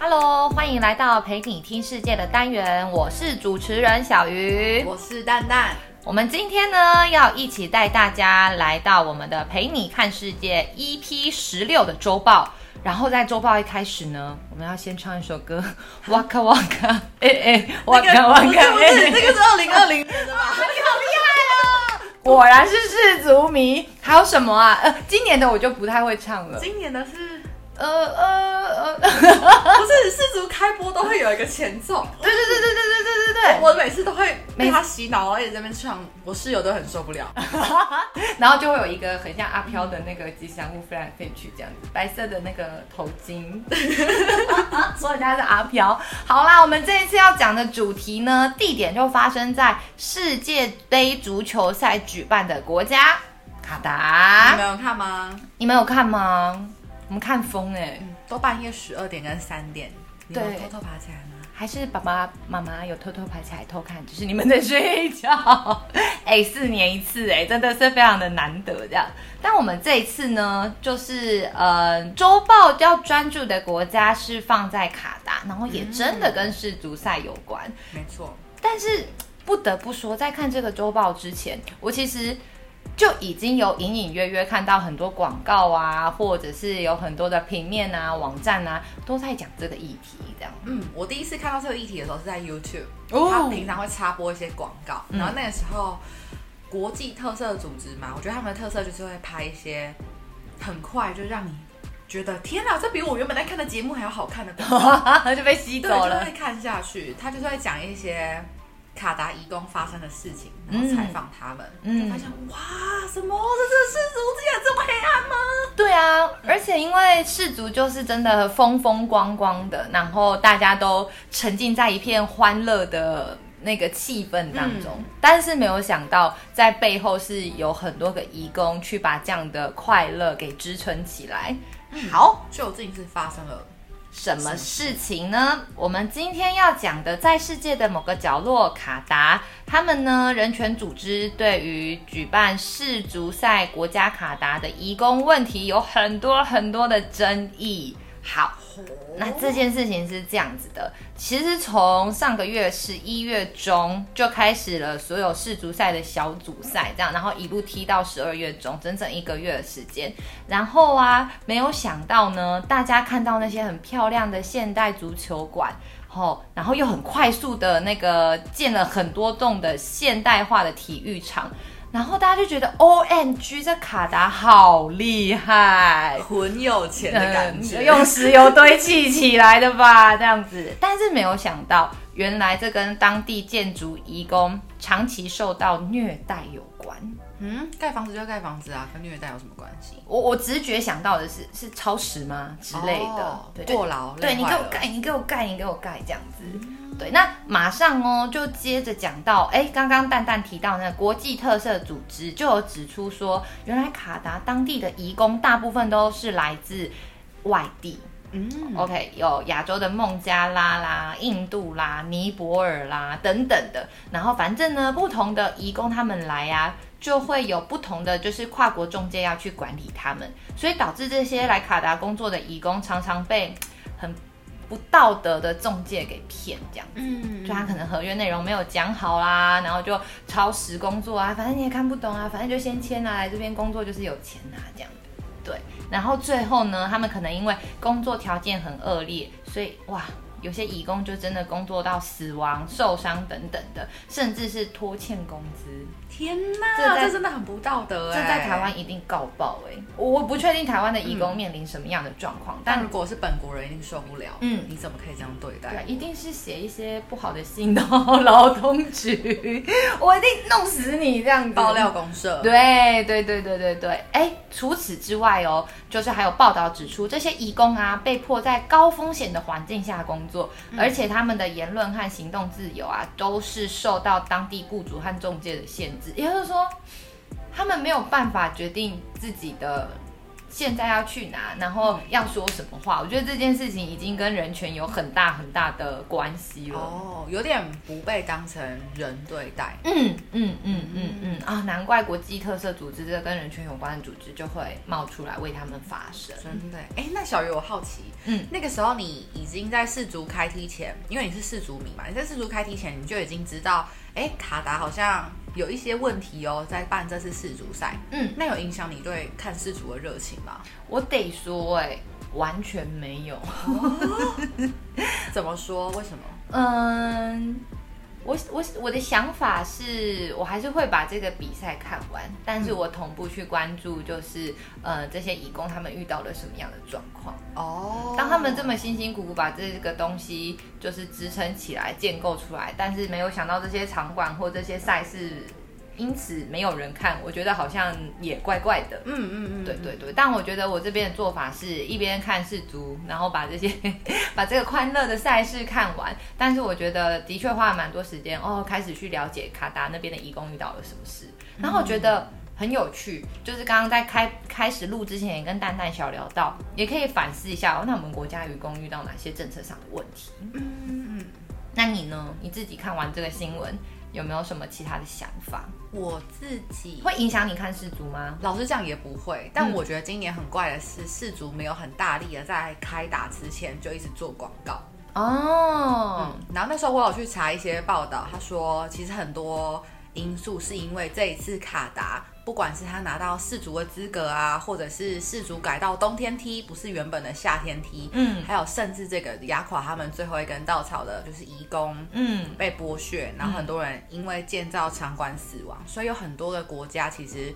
Hello，欢迎来到陪你听世界的单元，我是主持人小鱼，我是蛋蛋。我们今天呢，要一起带大家来到我们的陪你看世界 EP 十六的周报。然后在周报一开始呢，我们要先唱一首歌，哇卡哇卡，哎哎，哇卡哇卡，哎，这个是二零二零年的吧？你好厉害哦！果然是世足迷。还有什么啊？呃，今年的我就不太会唱了。今年的是。呃呃呃，不是世足开播都会有一个前奏，对对对对对对对对对，我每次都会被他洗脑，而且在那边唱，我室友都很受不了，然后就会有一个很像阿飘的那个吉祥物飞来飞去这样子，白色的那个头巾，说人家是阿飘。好啦，我们这一次要讲的主题呢，地点就发生在世界杯足球赛举办的国家卡达。你们有看吗？你们有看吗？我们看风哎、欸，都半夜十二点跟三点，你有偷偷爬起来吗？还是爸爸妈妈有偷偷爬起来偷看？只是你们在睡觉。哎，四年一次哎，真的是非常的难得这样。但我们这一次呢，就是呃，周报要专注的国家是放在卡达，然后也真的跟世足赛有关。嗯、没错。但是不得不说，在看这个周报之前，我其实。就已经有隐隐约约看到很多广告啊，或者是有很多的平面啊、网站啊，都在讲这个议题。这样，嗯，我第一次看到这个议题的时候是在 YouTube，哦，他平常会插播一些广告，然后那个时候国际特色组织嘛，我觉得他们的特色就是会拍一些很快就让你觉得天哪，这比我原本在看的节目还要好看的，就被吸走了，就会看下去。他就是会讲一些。卡达移工发生的事情，然后采访他们，嗯，就发现哇，什么？这这世族竟然这么黑暗吗？对啊，而且因为世族就是真的风风光光的，然后大家都沉浸在一片欢乐的那个气氛当中，嗯，但是没有想到在背后是有很多个移工去把这样的快乐给支撑起来。嗯，好，究竟是发生了。什么事情呢？我们今天要讲的，在世界的某个角落，卡达，他们呢，人权组织对于举办世足赛国家卡达的移工问题有很多很多的争议。好。那这件事情是这样子的，其实从上个月十一月中就开始了所有世足赛的小组赛，这样，然后一路踢到十二月中，整整一个月的时间。然后啊，没有想到呢，大家看到那些很漂亮的现代足球馆，哦，然后又很快速的那个建了很多栋的现代化的体育场。然后大家就觉得，OMG，这卡达好厉害，很有钱的感觉，嗯，用石油堆砌起来的吧，这样子。但是没有想到，原来这跟当地建筑移工长期受到虐待有关。嗯，盖房子就盖房子啊，跟虐待有什么关系？我我直觉想到的是，是超时吗之类的？哦、对，过劳，对，你给我盖，你给我盖，你给我盖，这样子。嗯对，那马上哦，就接着讲到，哎，刚刚蛋蛋提到那个国际特色组织就有指出说，原来卡达当地的移工大部分都是来自外地，嗯，OK，有亚洲的孟加拉啦、印度啦、尼泊尔啦等等的，然后反正呢，不同的移工他们来呀、啊，就会有不同的就是跨国中介要去管理他们，所以导致这些来卡达工作的移工常常被很。不道德的中介给骗这样子，嗯，就他可能合约内容没有讲好啦，然后就超时工作啊，反正你也看不懂啊，反正就先签啊，来这边工作就是有钱啊这样。子，对，然后最后呢，他们可能因为工作条件很恶劣，所以哇。有些义工就真的工作到死亡、受伤等等的，甚至是拖欠工资。天哪，这，这真的很不道德哎！这在台湾一定告爆哎！我不确定台湾的义工面临什么样的状况，嗯，但如果是本国人，一定受不了。嗯，你怎么可以这样对待？对，一定是写一些不好的信到劳动局，我一定弄死你这样子。爆料公社。对对对对对对，哎，除此之外哦，就是还有报道指出，这些义工啊，被迫在高风险的环境下工作。做，而且他们的言论和行动自由啊，都是受到当地雇主和中介的限制。也就是说，他们没有办法决定自己的现在要去哪，然后要说什么话。我觉得这件事情已经跟人权有很大很大的关系了。哦，有点不被当成人对待。嗯嗯嗯嗯嗯啊，难怪国际特色组织这个跟人权有关的组织就会冒出来为他们发声。真的？哎，那小鱼，我好奇，嗯，那个时候你已经在世足开踢前，因为你是世足迷嘛，你在世足开踢前你就已经知道，哎，卡达好像。有一些问题哦，在办这次世足赛，嗯，那有影响你对看世足的热情吗？我得说，哎，完全没有。哦、怎么说？为什么？嗯。我我我的想法是，我还是会把这个比赛看完，但是我同步去关注，就是呃这些义工他们遇到了什么样的状况哦。当他们这么辛辛苦苦把这个东西就是支撑起来、建构出来，但是没有想到这些场馆或这些赛事。因此没有人看，我觉得好像也怪怪的。嗯嗯嗯，对对对。但我觉得我这边的做法是一边看世足，然后把这些 把这个欢乐的赛事看完。但是我觉得的确花了蛮多时间哦，开始去了解卡达那边的移工遇到了什么事。然后我觉得很有趣，就是刚刚在开开始录之前也跟蛋蛋小聊到，也可以反思一下哦，那我们国家移工遇到哪些政策上的问题？嗯嗯。那你呢？你自己看完这个新闻？有没有什么其他的想法？我自己会影响你看世足吗？老实讲也不会，但我觉得今年很怪的是，世足没有很大力的在开打之前就一直做广告哦。嗯，然后那时候我有去查一些报道，他说其实很多因素是因为这一次卡达。不管是他拿到世足的资格啊，或者是世足改到冬天踢，不是原本的夏天踢，嗯，还有甚至这个压垮他们最后一根稻草的，就是移工，嗯，被剥削，然后很多人因为建造场馆死亡，所以有很多的国家其实。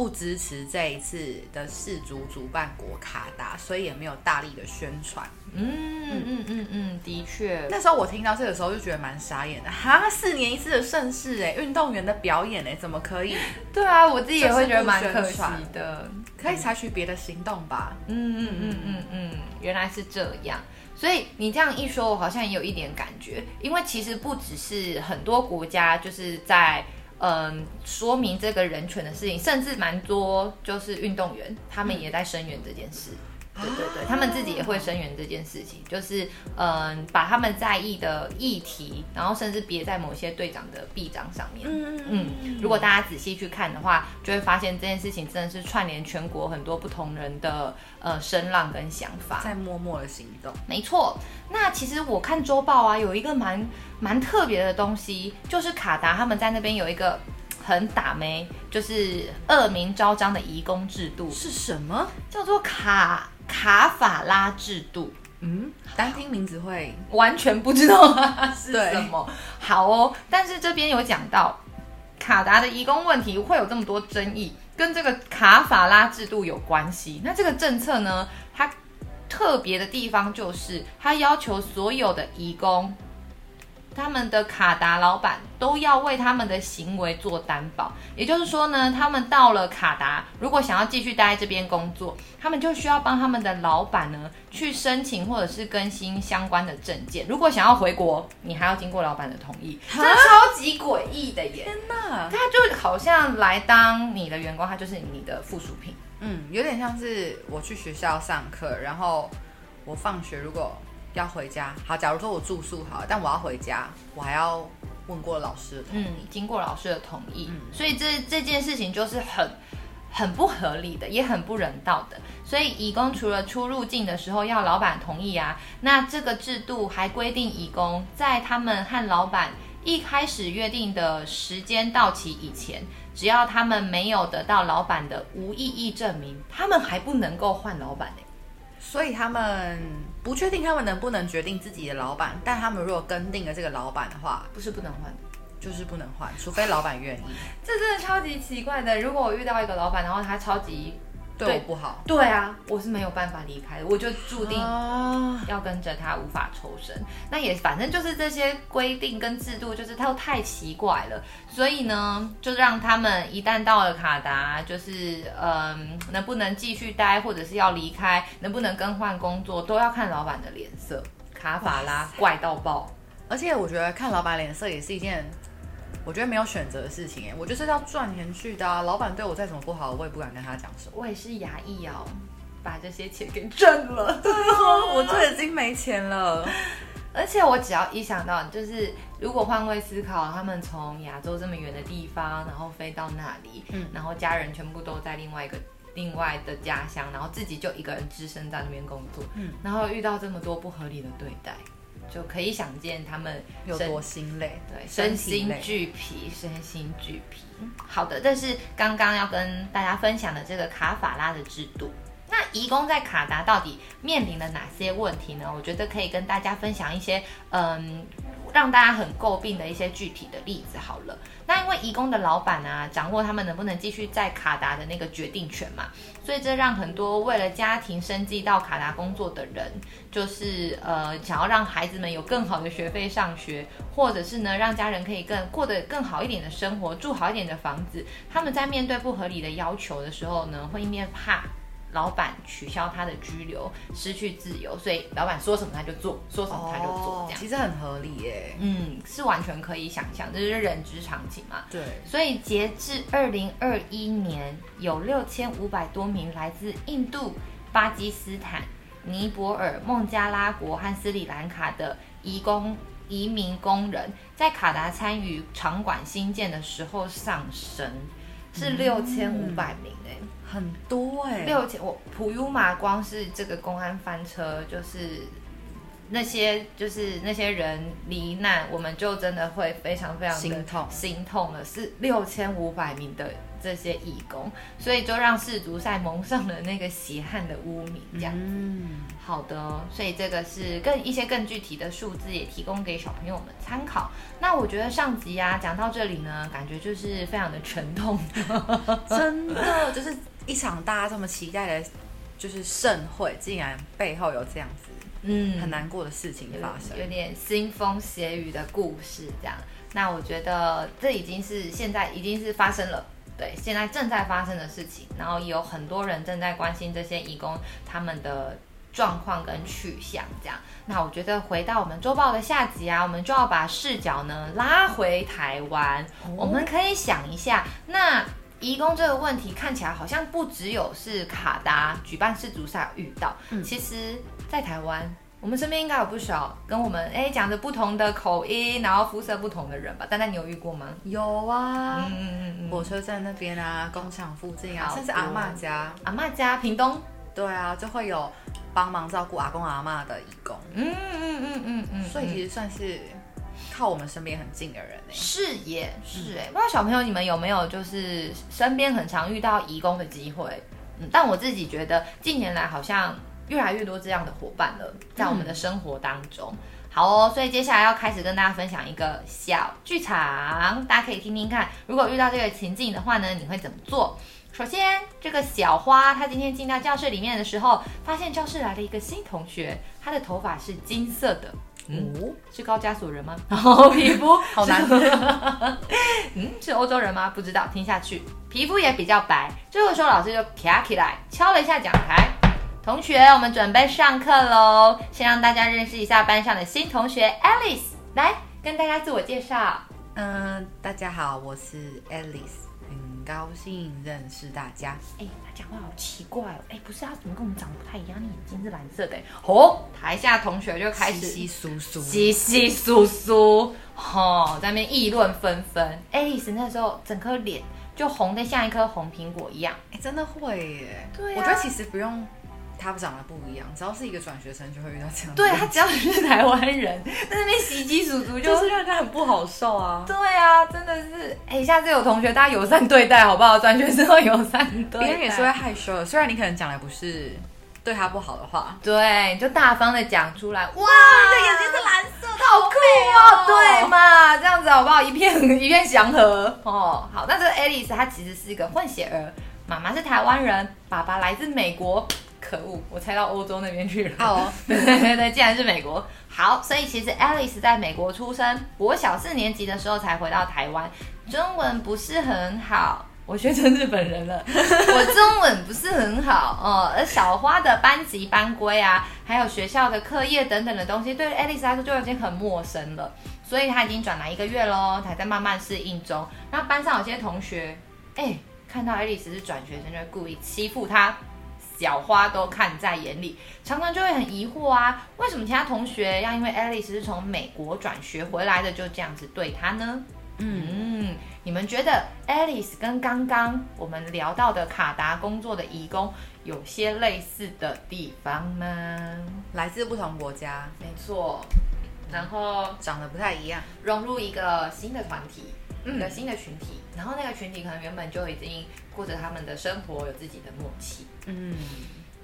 不支持这一次的世足主办国卡达，所以也没有大力的宣传。嗯嗯嗯嗯，的确。那时候我听到这个时候就觉得蛮傻眼的，哈，四年一次的盛事，哎，运动员的表演，哎，怎么可以？对啊，我自己也会觉得蛮可惜的。可以采取别的行动吧。嗯嗯嗯嗯嗯，原来是这样。所以你这样一说，我好像也有一点感觉，因为其实不只是很多国家就是在。嗯，说明这个人权的事情，甚至蛮多就是运动员，他们也在声援这件事。对对对，他们自己也会声援这件事情，就是嗯，把他们在意的议题，然后甚至别在某些队长的臂章上面。嗯嗯，如果大家仔细去看的话，就会发现这件事情真的是串联全国很多不同人的呃声浪跟想法，在默默的行动。没错，那其实我看周报啊，有一个蛮蛮特别的东西，就是卡达他们在那边有一个很打没，就是恶名昭彰的移工制度是什么？叫做卡。卡法拉制度，嗯，单听名字会完全不知道是什么。好哦，但是这边有讲到卡达的移工问题会有这么多争议，跟这个卡法拉制度有关系。那这个政策呢，它特别的地方就是它要求所有的移工。他们的卡达老板都要为他们的行为做担保，也就是说呢，他们到了卡达，如果想要继续待在这边工作，他们就需要帮他们的老板呢去申请或者是更新相关的证件。如果想要回国，你还要经过老板的同意，这超级诡异的耶！天哪，他就好像来当你的员工，他就是你的附属品。嗯，有点像是我去学校上课，然后我放学如果。要回家，好。假如说我住宿好，但我要回家，我还要问过老师的同意，嗯，经过老师的同意，嗯，所以这这件事情就是很很不合理的，也很不人道的。所以，义工除了出入境的时候要老板同意啊，那这个制度还规定，义工在他们和老板一开始约定的时间到期以前，只要他们没有得到老板的无异议证明，他们还不能够换老板呢。所以他们不确定他们能不能决定自己的老板，但他们如果跟定了这个老板的话，不是不能换，就是不能换，除非老板愿意。这真的超级奇怪的。如果我遇到一个老板，然后他超级。对我不好，对啊，我是没有办法离开的，我就注定要跟着他，无法抽身。那也反正就是这些规定跟制度，就是他都太奇怪了。所以呢，就让他们一旦到了卡达，就是嗯，能不能继续待，或者是要离开，能不能更换工作，都要看老板的脸色。卡法拉怪到爆，而且我觉得看老板脸色也是一件。我我觉得没有选择的事情，哎，我就是要赚钱去的啊。老板对我再怎么不好，我也不敢跟他讲什么。我也是牙医哦，把这些钱给挣了。对啊，我这已经没钱了。而且我只要一想到，就是如果换位思考，他们从亚洲这么远的地方，然后飞到那里，嗯，然后家人全部都在另外一个另外的家乡，然后自己就一个人只身在那边工作，嗯，然后遇到这么多不合理的对待，就可以想见他们有多心累，对，身心俱疲，身心俱疲。好的，这是刚刚要跟大家分享的这个卡法拉的制度。那移工在卡达到底面临了哪些问题呢？我觉得可以跟大家分享一些，嗯，让大家很诟病的一些具体的例子。好了，那因为移工的老板啊，掌握他们能不能继续在卡达的那个决定权嘛，所以这让很多为了家庭生计到卡达工作的人，就是呃，想要让孩子们有更好的学费上学，或者是呢，让家人可以更过得更好一点的生活，住好一点的房子，他们在面对不合理的要求的时候呢，会一面怕。老板取消他的居留，失去自由，所以老板说什么他就做，说什么他就做，这样、哦、其实很合理耶。嗯，是完全可以想象，这是人之常情嘛。对，所以截至二零二一年，有六千五百多名来自印度、巴基斯坦、尼泊尔、孟加拉国和斯里兰卡的移工移民工人，在卡达参与场馆新建的时候上升，是六千五百名哎。嗯很多哎、欸，六千我普悠玛光是这个公安翻车，就是那些就是那些人罹难，我们就真的会非常非常的心痛心痛了。是六千五百名的这些义工，所以就让世足赛蒙上了那个血汗的污名。这样，嗯，好的，所以这个是更一些更具体的数字，也提供给小朋友们参考。那我觉得上集啊讲到这里呢，感觉就是非常的沉痛，真的就是。一场大家这么期待的，就是盛会，竟然背后有这样子，嗯，很难过的事情发生，有，有点腥风血雨的故事，这样。那我觉得这已经是现在已经是发生了，对，现在正在发生的事情，然后也有很多人正在关心这些义工他们的状况跟去向，这样。那我觉得回到我们周报的下集啊，我们就要把视角呢拉回台湾，哦，我们可以想一下，那。移工这个问题看起来好像不只有是卡达举办世足赛遇到，嗯，其实，在台湾，我们身边应该有不少跟我们哎讲着不同的口音，然后肤色不同的人吧？丹丹，你有遇过吗？有啊，嗯嗯嗯，火车站那边啊，工厂附近啊，甚至阿嬷家，阿嬷家，屏东，对啊，就会有帮忙照顾阿公阿嬷的移工，嗯嗯嗯嗯嗯，所以其实算是。靠我们身边很近的人呢？是耶是哎，不知道小朋友你们有没有就是身边很常遇到移工的机会？嗯，但我自己觉得近年来好像越来越多这样的伙伴了，在我们的生活当中。嗯、好哦，所以接下来要开始跟大家分享一个小剧场，大家可以听听看，如果遇到这个情境的话呢，你会怎么做？首先，这个小花她今天进到教室里面的时候，发现教室来了一个新同学，她的头发是金色的。嗯，是高加索人吗？然 后皮肤好难看。嗯，是欧洲人吗？不知道。听下去，皮肤也比较白。这个时候老师就爬起来，敲了一下讲台。同学，我们准备上课喽。先让大家认识一下班上的新同学 Alice，来跟大家自我介绍。嗯，大家好，我是 Alice。高兴认识大家。哎，他讲话好奇怪哦。哎，不是，他怎么跟我们长得不太一样？你眼睛是蓝色的。哦，台下同学就开始稀稀疏疏，稀稀疏疏，哦，在那边议论纷纷。爱丽丝那时候整颗脸就红的像一颗红苹果一样。哎，真的会耶。对啊，我觉得其实不用。他长得不一样，只要是一个转学生就会遇到这样。对，他只要是台湾人，在那边袭击叔叔，就是让人家很不好受啊。对啊，真的是，哎、欸，下次有同学大家友善对待好不好？转学生会友善对待，别人也是会害羞的。虽然你可能讲的不是对他不好的话，对，就大方的讲出来。哇，你的眼睛是蓝色的，好酷哦，对嘛？这样子好不好？一片一片祥和哦。好，那这个 Alice 她其实是一个混血儿，妈妈是台湾人，爸爸来自美国。可恶，我猜到欧洲那边去了。哦、oh. 对对对，竟然是美国。好，所以其实 Alice 在美国出生，我小四年级的时候才回到台湾，中文不是很好。我学成日本人了，我中文不是很好哦。而小花的班级班规啊，还有学校的课业等等的东西，对 Alice 来说就已经很陌生了，所以她已经转来一个月喽，还在慢慢适应中。那班上有些同学，哎，看到 Alice 是转学生，就会故意欺负她。小花都看在眼里，常常就会很疑惑啊，为什么其他同学要因为 Alice 是从美国转学回来的，就这样子对她呢？嗯，嗯，你们觉得 Alice 跟刚刚我们聊到的卡达工作的移工有些类似的地方吗？来自不同国家，没错，然后长得不太一样，融入一个新的团体。一个新的群体，然后那个群体可能原本就已经过着他们的生活，有自己的默契。嗯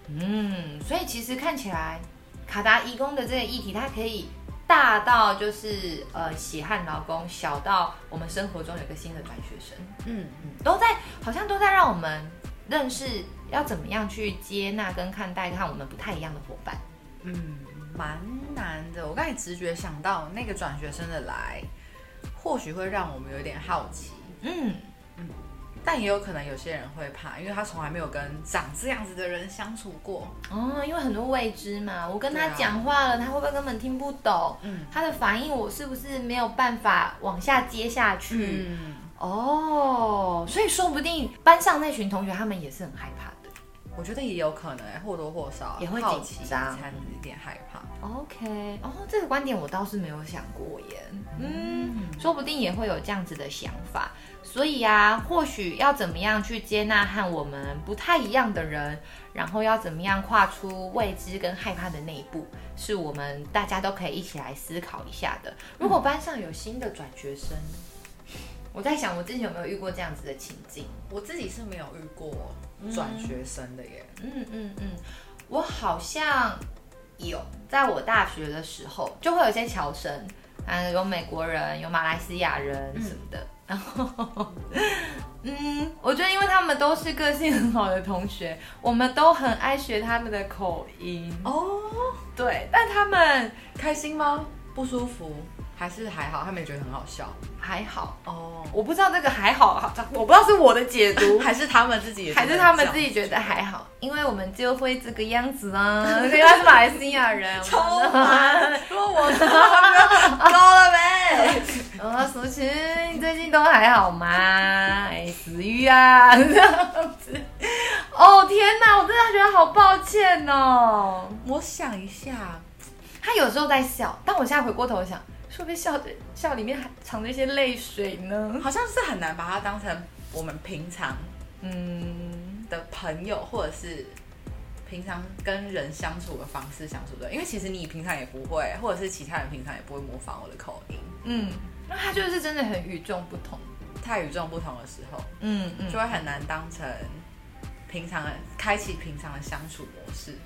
嗯，所以其实看起来卡达移工的这个议题，它可以大到就是呃血汗劳工，小到我们生活中有个新的转学生。嗯嗯，都在好像都在让我们认识要怎么样去接纳跟看待看我们不太一样的伙伴。嗯，蛮难的。我刚才直觉想到那个转学生的来。或许会让我们有点好奇，嗯嗯，但也有可能有些人会怕，因为他从来没有跟长这样子的人相处过哦，因为很多未知嘛。我跟他讲话了，啊、他会不会根本听不懂？嗯，他的反应我是不是没有办法往下接下去？嗯，哦，所以说不定班上那群同学他们也是很害怕的。我觉得也有可能，或多或少也会紧张，才有点害怕。OK，哦，这个观点我倒是没有想过耶。嗯，说不定也会有这样子的想法。所以啊，或许要怎么样去接纳和我们不太一样的人，然后要怎么样跨出未知跟害怕的那一步，是我们大家都可以一起来思考一下的。如果班上有新的转学生，我在想我之前有没有遇过这样子的情境？我自己是没有遇过转学生的耶。嗯嗯嗯，嗯，我好像。有，在我大学的时候，就会有一些侨生，嗯，有美国人，有马来西亚人什么的。嗯、然后，嗯，我觉得因为他们都是个性很好的同学，我们都很爱学他们的口音。哦，对，但他们开心吗？不舒服？还是还好？他们也觉得很好笑。还好哦，我不知道这个还好，我不知道是我的解读，还是他们自己，还是他们自己觉得还好，因为我们就会这个样子啊。因为他是马来西亚人，超烦。说我是 高了没？哦，苏晴，你最近都还好吗？哎，死鱼啊，这样子。哦天哪，我真的觉得好抱歉哦。我想一下，他有时候在笑，但我现在回过头想。会不会笑的笑里面还藏着一些泪水呢？好像是很难把它当成我们平常嗯的朋友，或者是平常跟人相处的方式相处的。因为其实你平常也不会，或者是其他人平常也不会模仿我的口音。嗯，那他就是真的很与众不同，太与众不同的时候，嗯嗯，就会很难当成平常的开启平常的相处模式。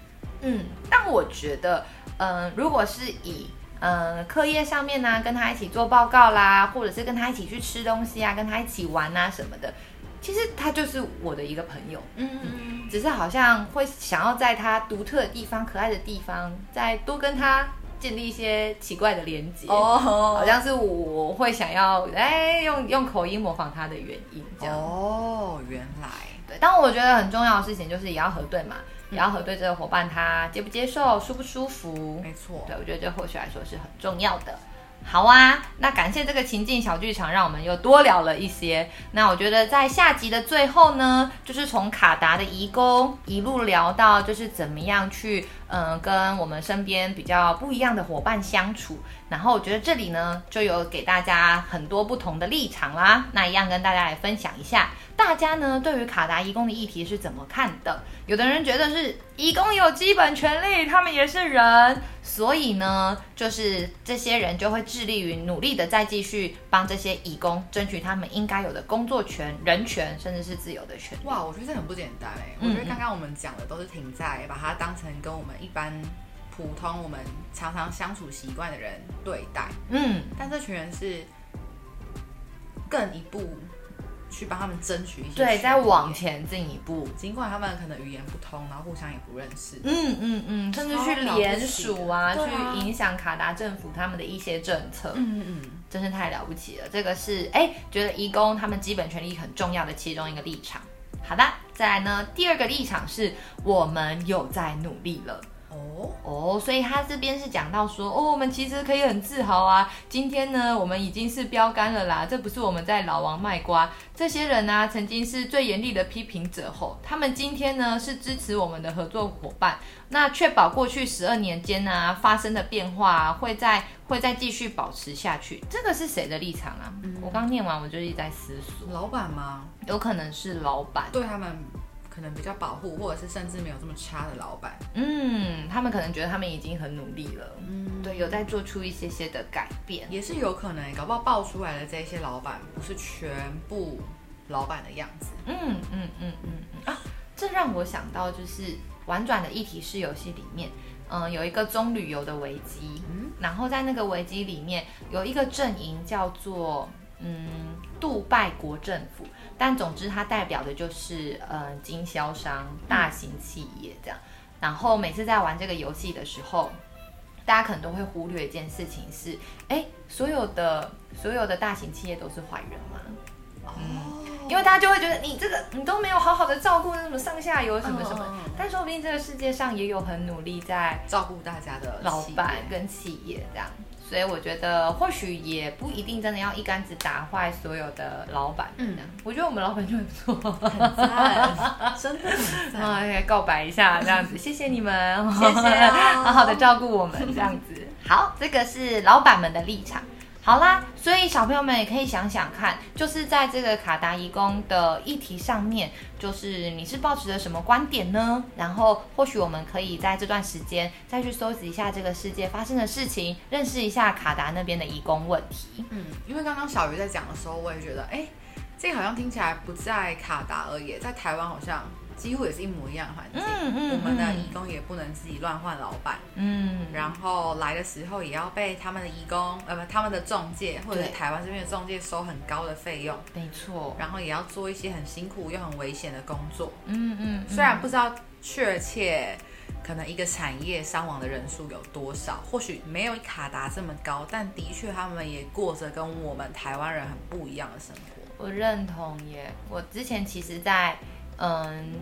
嗯，但我觉得，嗯、呃，如果是以嗯，课业上面呢、啊，跟他一起做报告啦，或者是跟他一起去吃东西啊，跟他一起玩啊什么的，其实他就是我的一个朋友。嗯嗯，只是好像会想要在他独特的地方、可爱的地方，再多跟他建立一些奇怪的连接。哦，好像是我会想要哎，用用口音模仿他的原因这样。哦，原来。对，但我觉得很重要的事情就是也要核对嘛。然后核对这个伙伴他接不接受，舒不舒服？没错，对，我觉得这或许来说是很重要的。好啊，那感谢这个情境小剧场，让我们又多聊了一些。那我觉得在下集的最后呢，就是从卡达的移工一路聊到，就是怎么样去嗯跟我们身边比较不一样的伙伴相处。然后我觉得这里呢，就有给大家很多不同的立场啦。那一样跟大家来分享一下。大家呢，对于卡达义工的议题是怎么看的？有的人觉得是义工有基本权利，他们也是人，所以呢，就是这些人就会致力于努力的再继续帮这些义工争取他们应该有的工作权、人权，甚至是自由的权利。哇，我觉得这很不简单哎！我觉得刚刚我们讲的都是停在把它当成跟我们一般普通、我们常常相处习惯的人对待，嗯，但这群人是更一步。去帮他们争取一些，对，再往前进一步。尽管他们可能语言不通，然后互相也不认识，嗯嗯嗯，甚至去联署啊，去影响卡达政府他们的一些政策，嗯嗯，真是太了不起了。这个是哎，觉得移工他们基本权利很重要的其中一个立场。好的，再来呢，第二个立场是我们有在努力了。哦哦，所以他这边是讲到说，哦，我们其实可以很自豪啊。今天呢，我们已经是标杆了啦。这不是我们在老王卖瓜，这些人呢、啊，曾经是最严厉的批评者后，他们今天呢是支持我们的合作伙伴。那确保过去十二年间呢、啊、发生的变化、啊、会在会再继续保持下去。这个是谁的立场啊？嗯、我刚念完，我就一直在思索，老板吗？有可能是老板对他们。可能比较保护，或者是甚至没有这么差的老板，嗯，他们可能觉得他们已经很努力了，嗯，对，有在做出一些些的改变，也是有可能，搞不好爆出来的这些老板不是全部老板的样子，嗯嗯嗯嗯嗯。啊，这让我想到就是婉转的议题式游戏里面，嗯、呃，有一个棕榈油的危机，嗯，然后在那个危机里面有一个阵营叫做嗯杜拜国政府。但总之，它代表的就是嗯、呃，经销商、大型企业这样。然后每次在玩这个游戏的时候，大家可能都会忽略一件事情是：哎，所有的所有的大型企业都是坏人吗？嗯，因为大家就会觉得你这个你都没有好好的照顾那什么上下游什么什么。但说不定这个世界上也有很努力在照顾大家的老板跟企业这样。所以我觉得或许也不一定真的要一竿子打坏所有的老板。嗯，我觉得我们老板就很不错，很赞，真的很赞。哎，告白一下这样子，谢谢你们，谢谢、哦，好好的照顾我们这样子。好，这个是老板们的立场。好啦，所以小朋友们也可以想想看，就是在这个卡达移工的议题上面，就是你是抱持着什么观点呢？然后或许我们可以在这段时间再去搜集一下这个世界发生的事情，认识一下卡达那边的移工问题。嗯，因为刚刚小鱼在讲的时候，我也觉得，哎，这好像听起来不在卡达而已，在台湾好像。几乎也是一模一样的环境，嗯嗯，我们的义工也不能自己乱换老板，嗯，然后来的时候也要被他们的义工，呃不，他们的中介或者是台湾这边的中介收很高的费用，没错，然后也要做一些很辛苦又很危险的工作，嗯嗯，虽然不知道确切可能一个产业伤亡的人数有多少，或许没有卡达这么高，但的确他们也过着跟我们台湾人很不一样的生活。我认同耶，我之前其实，在嗯，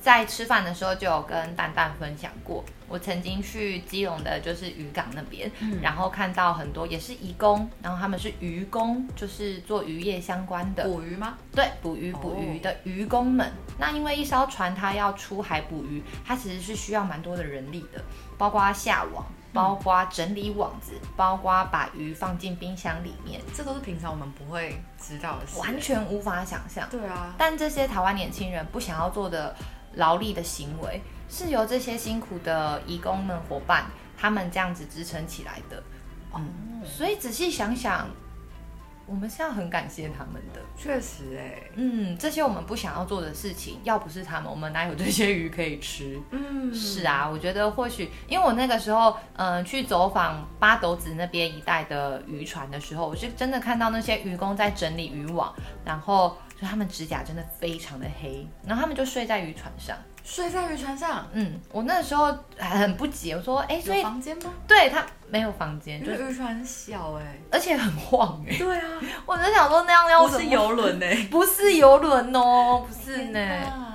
在吃饭的时候就有跟蛋蛋分享过，我曾经去基隆的，就是渔港那边，嗯，然后看到很多也是移工，然后他们是渔工，就是做渔业相关的。捕鱼吗？对，捕鱼捕鱼的渔工们。那因为一艘船它要出海捕鱼，它其实是需要蛮多的人力的，包括下网。包括整理网子，包括把鱼放进冰箱里面，这都是平常我们不会知道的事，完全无法想象。对啊，但这些台湾年轻人不想要做的劳力的行为，是由这些辛苦的义工们伙伴他们这样子支撑起来的。嗯，所以仔细想想。我们是要很感谢他们的，确实哎，嗯，这些我们不想要做的事情，要不是他们，我们哪有这些鱼可以吃？嗯，是啊，我觉得或许，因为我那个时候，嗯、呃，去走访八斗子那边一带的渔船的时候，我是真的看到那些渔工在整理渔网，然后就他们指甲真的非常的黑，然后他们就睡在渔船上。睡在渔船上，嗯，我那时候还很不解，我说，哎，所以房间吗？对，他没有房间，就是渔船很小哎，而且很晃哎。对啊，我就想说那样要不是游轮呢，不是游轮哦，不是呢，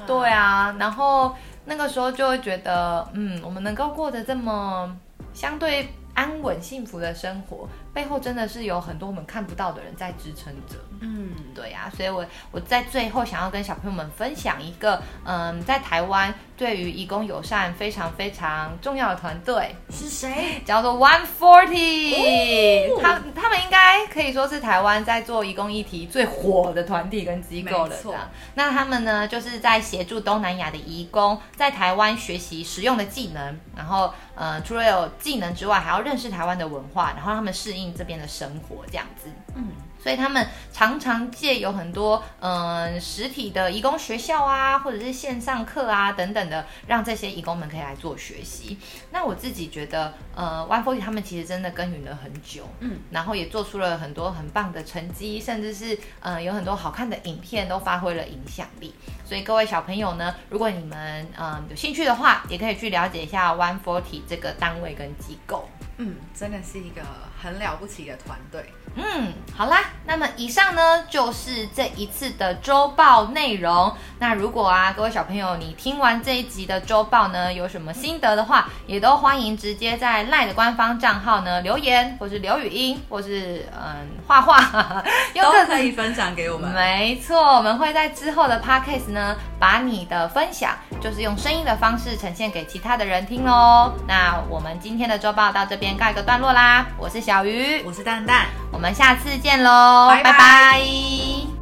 对啊，然后那个时候就会觉得，嗯，我们能够过得这么相对安稳幸福的生活。背后真的是有很多我们看不到的人在支撑着，嗯，对呀、啊，所以我我在最后想要跟小朋友们分享一个，嗯，在台湾对于义工友善非常非常重要的团队是谁？叫做 One Forty，他他们应该可以说是台湾在做义工议题最火的团体跟机构了。没错，那他们呢，就是在协助东南亚的义工在台湾学习实用的技能，然后，呃，除了有技能之外，还要认识台湾的文化，然后他们适应。这边的生活这样子，嗯，所以他们常常借有很多嗯实体的义工学校啊，或者是线上课啊等等的，让这些义工们可以来做学习。那我自己觉得，呃，One Forty 他们其实真的耕耘了很久，嗯，然后也做出了很多很棒的成绩，甚至是呃有很多好看的影片都发挥了影响力。所以各位小朋友呢，如果你们嗯、呃、有兴趣的话，也可以去了解一下 One Forty 这个单位跟机构。嗯，真的是一个很了不起的团队。嗯，好啦，那么以上呢就是这一次的周报内容。那如果啊，各位小朋友，你听完这一集的周报呢，有什么心得的话，也都欢迎直接在 LINE 的官方账号呢留言，或是留语音，或是嗯画画，都 可以分享给我们。没错，我们会在之后的 Podcast 呢，把你的分享就是用声音的方式呈现给其他的人听喽。那我们今天的周报到这边告一个段落啦。我是小鱼，我是蛋蛋。我们下次见喽，拜拜。拜拜。